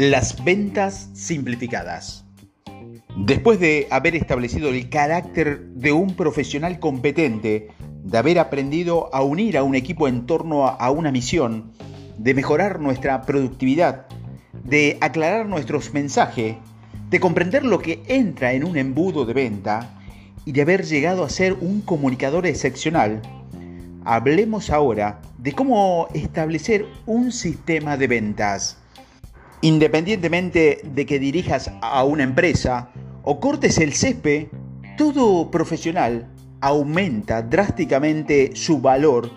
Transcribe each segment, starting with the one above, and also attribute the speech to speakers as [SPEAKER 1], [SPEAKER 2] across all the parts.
[SPEAKER 1] Las ventas simplificadas. Después de haber establecido el carácter de un profesional competente, de haber aprendido a unir a un equipo en torno a una misión, de mejorar nuestra productividad, de aclarar nuestros mensajes, de comprender lo que entra en un embudo de venta y de haber llegado a ser un comunicador excepcional, hablemos ahora de cómo establecer un sistema de ventas. Independientemente de que dirijas a una empresa o cortes el césped, todo profesional aumenta drásticamente su valor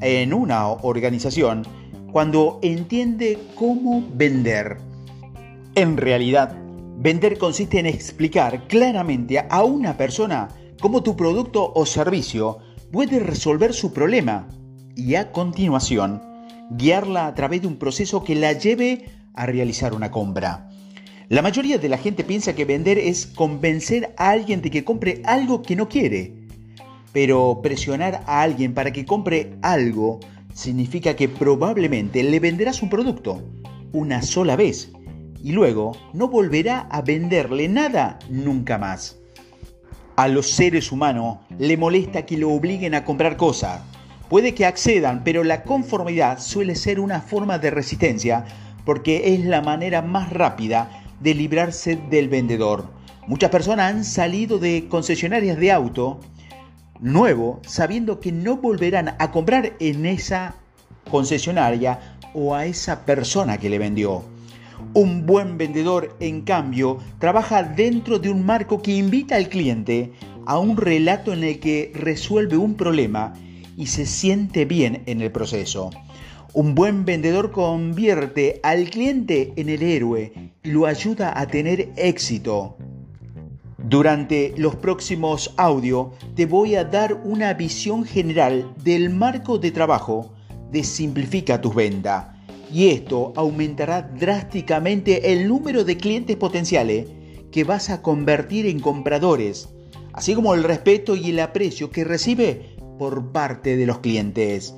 [SPEAKER 1] en una organización cuando entiende cómo vender. En realidad, vender consiste en explicar claramente a una persona cómo tu producto o servicio puede resolver su problema y a continuación guiarla a través de un proceso que la lleve a realizar una compra. La mayoría de la gente piensa que vender es convencer a alguien de que compre algo que no quiere. Pero presionar a alguien para que compre algo significa que probablemente le venderás un producto una sola vez y luego no volverá a venderle nada nunca más. A los seres humanos le molesta que lo obliguen a comprar cosas. Puede que accedan, pero la conformidad suele ser una forma de resistencia porque es la manera más rápida de librarse del vendedor. Muchas personas han salido de concesionarias de auto nuevo sabiendo que no volverán a comprar en esa concesionaria o a esa persona que le vendió. Un buen vendedor, en cambio, trabaja dentro de un marco que invita al cliente a un relato en el que resuelve un problema y se siente bien en el proceso. Un buen vendedor convierte al cliente en el héroe y lo ayuda a tener éxito. Durante los próximos audios te voy a dar una visión general del marco de trabajo de Simplifica tus ventas y esto aumentará drásticamente el número de clientes potenciales que vas a convertir en compradores, así como el respeto y el aprecio que recibe por parte de los clientes.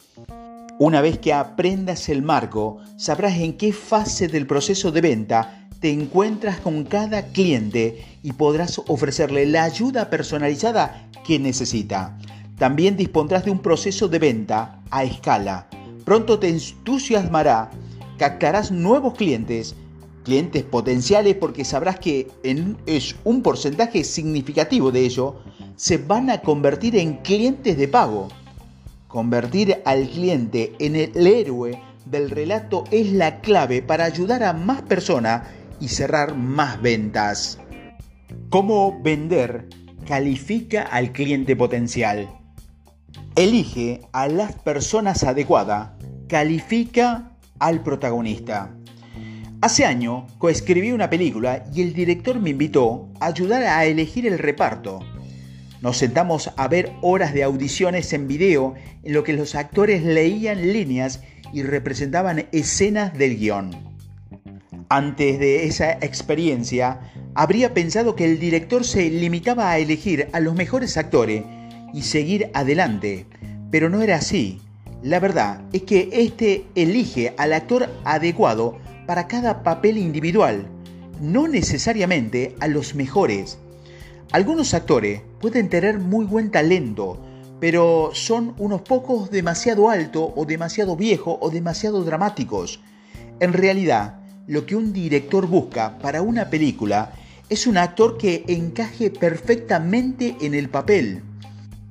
[SPEAKER 1] Una vez que aprendas el marco, sabrás en qué fase del proceso de venta te encuentras con cada cliente y podrás ofrecerle la ayuda personalizada que necesita. También dispondrás de un proceso de venta a escala. Pronto te entusiasmará, captarás nuevos clientes, clientes potenciales porque sabrás que en, es un porcentaje significativo de ello, se van a convertir en clientes de pago Convertir al cliente en el héroe del relato es la clave para ayudar a más personas y cerrar más ventas. ¿Cómo vender califica al cliente potencial? Elige a las personas adecuadas, califica al protagonista. Hace año coescribí una película y el director me invitó a ayudar a elegir el reparto. Nos sentamos a ver horas de audiciones en video en lo que los actores leían líneas y representaban escenas del guion. Antes de esa experiencia, habría pensado que el director se limitaba a elegir a los mejores actores y seguir adelante, pero no era así. La verdad es que este elige al actor adecuado para cada papel individual, no necesariamente a los mejores. Algunos actores pueden tener muy buen talento, pero son unos pocos demasiado alto o demasiado viejo o demasiado dramáticos. En realidad, lo que un director busca para una película es un actor que encaje perfectamente en el papel.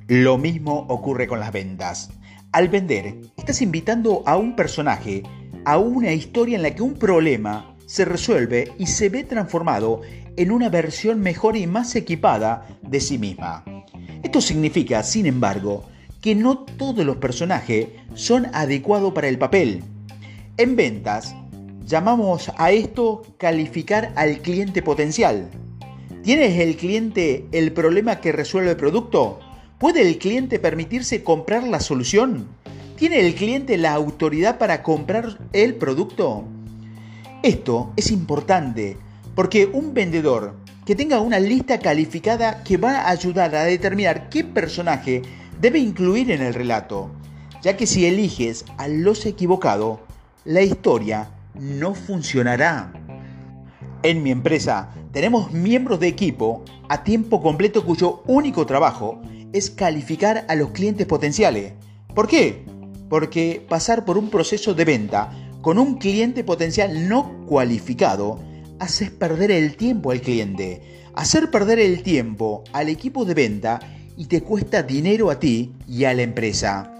[SPEAKER 1] Lo mismo ocurre con las ventas. Al vender, estás invitando a un personaje a una historia en la que un problema se resuelve y se ve transformado en una versión mejor y más equipada de sí misma. Esto significa, sin embargo, que no todos los personajes son adecuados para el papel. En ventas, llamamos a esto calificar al cliente potencial. ¿Tienes el cliente el problema que resuelve el producto? ¿Puede el cliente permitirse comprar la solución? ¿Tiene el cliente la autoridad para comprar el producto? Esto es importante porque un vendedor que tenga una lista calificada que va a ayudar a determinar qué personaje debe incluir en el relato, ya que si eliges a los equivocados, la historia no funcionará. En mi empresa tenemos miembros de equipo a tiempo completo cuyo único trabajo es calificar a los clientes potenciales. ¿Por qué? Porque pasar por un proceso de venta con un cliente potencial no cualificado hace perder el tiempo al cliente. Hacer perder el tiempo al equipo de venta y te cuesta dinero a ti y a la empresa.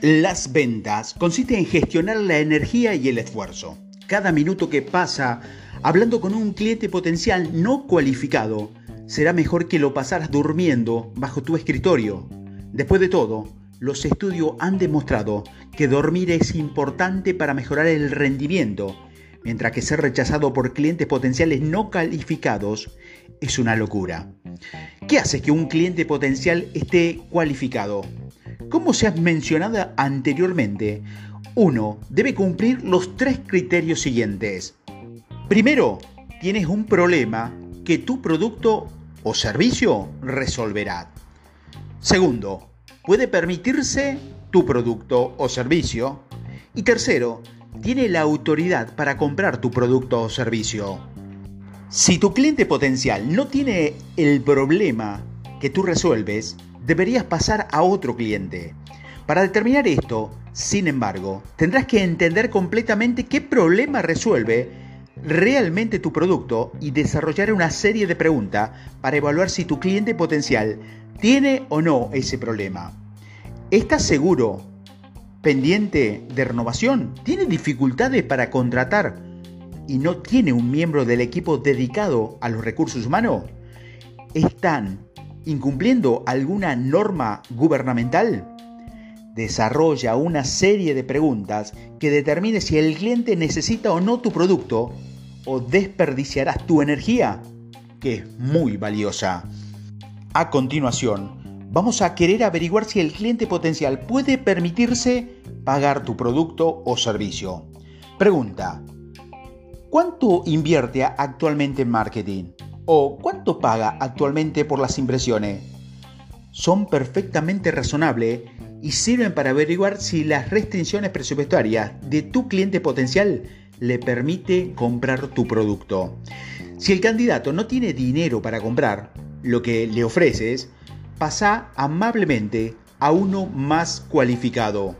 [SPEAKER 1] Las ventas consisten en gestionar la energía y el esfuerzo. Cada minuto que pasa hablando con un cliente potencial no cualificado será mejor que lo pasaras durmiendo bajo tu escritorio. Después de todo, los estudios han demostrado que dormir es importante para mejorar el rendimiento, mientras que ser rechazado por clientes potenciales no calificados es una locura. ¿Qué hace que un cliente potencial esté cualificado? Como se ha mencionado anteriormente, uno debe cumplir los tres criterios siguientes. Primero, tienes un problema que tu producto o servicio resolverá. Segundo, puede permitirse tu producto o servicio. Y tercero, tiene la autoridad para comprar tu producto o servicio. Si tu cliente potencial no tiene el problema que tú resuelves, deberías pasar a otro cliente. Para determinar esto, sin embargo, tendrás que entender completamente qué problema resuelve realmente tu producto y desarrollar una serie de preguntas para evaluar si tu cliente potencial tiene o no ese problema. ¿Estás seguro? ¿Pendiente de renovación? ¿Tiene dificultades para contratar y no tiene un miembro del equipo dedicado a los recursos humanos? ¿Están incumpliendo alguna norma gubernamental? Desarrolla una serie de preguntas que determine si el cliente necesita o no tu producto o desperdiciarás tu energía, que es muy valiosa. A continuación, vamos a querer averiguar si el cliente potencial puede permitirse pagar tu producto o servicio. Pregunta, ¿cuánto invierte actualmente en marketing? ¿O cuánto paga actualmente por las impresiones? Son perfectamente razonables y sirven para averiguar si las restricciones presupuestarias de tu cliente potencial le permite comprar tu producto. Si el candidato no tiene dinero para comprar lo que le ofreces, pasa amablemente a uno más cualificado.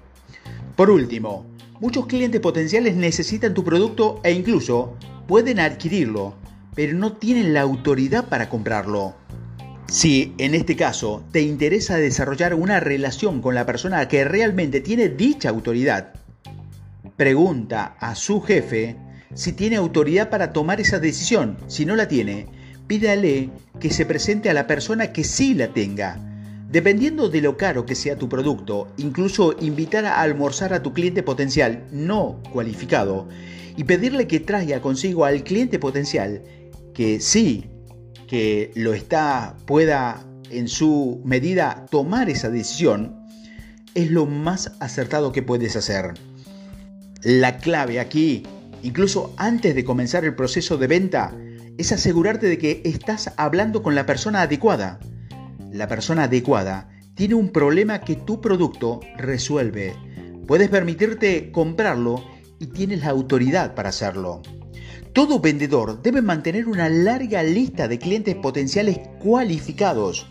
[SPEAKER 1] Por último, muchos clientes potenciales necesitan tu producto e incluso pueden adquirirlo, pero no tienen la autoridad para comprarlo. Si en este caso te interesa desarrollar una relación con la persona que realmente tiene dicha autoridad, pregunta a su jefe si tiene autoridad para tomar esa decisión. Si no la tiene, pídale que se presente a la persona que sí la tenga. Dependiendo de lo caro que sea tu producto, incluso invitar a almorzar a tu cliente potencial no cualificado y pedirle que traiga consigo al cliente potencial que sí que lo está, pueda en su medida tomar esa decisión, es lo más acertado que puedes hacer. La clave aquí, incluso antes de comenzar el proceso de venta, es asegurarte de que estás hablando con la persona adecuada. La persona adecuada tiene un problema que tu producto resuelve. Puedes permitirte comprarlo y tienes la autoridad para hacerlo. Todo vendedor debe mantener una larga lista de clientes potenciales cualificados.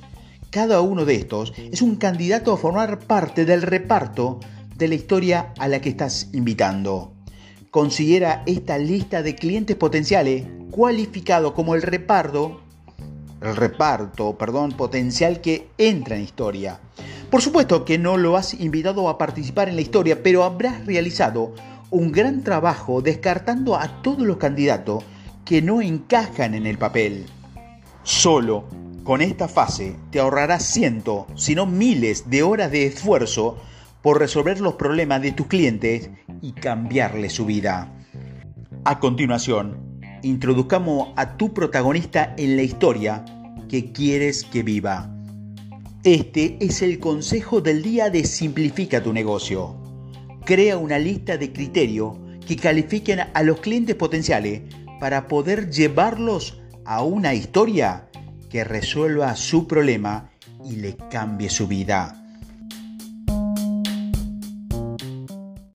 [SPEAKER 1] Cada uno de estos es un candidato a formar parte del reparto de la historia a la que estás invitando. Considera esta lista de clientes potenciales cualificados como el reparto, el reparto, perdón, potencial que entra en historia. Por supuesto que no lo has invitado a participar en la historia, pero habrás realizado un gran trabajo descartando a todos los candidatos que no encajan en el papel. Solo con esta fase te ahorrarás cientos, si no miles de horas de esfuerzo por resolver los problemas de tus clientes y cambiarle su vida. A continuación, introduzcamos a tu protagonista en la historia que quieres que viva. Este es el consejo del día de Simplifica tu negocio crea una lista de criterios que califiquen a los clientes potenciales para poder llevarlos a una historia que resuelva su problema y le cambie su vida.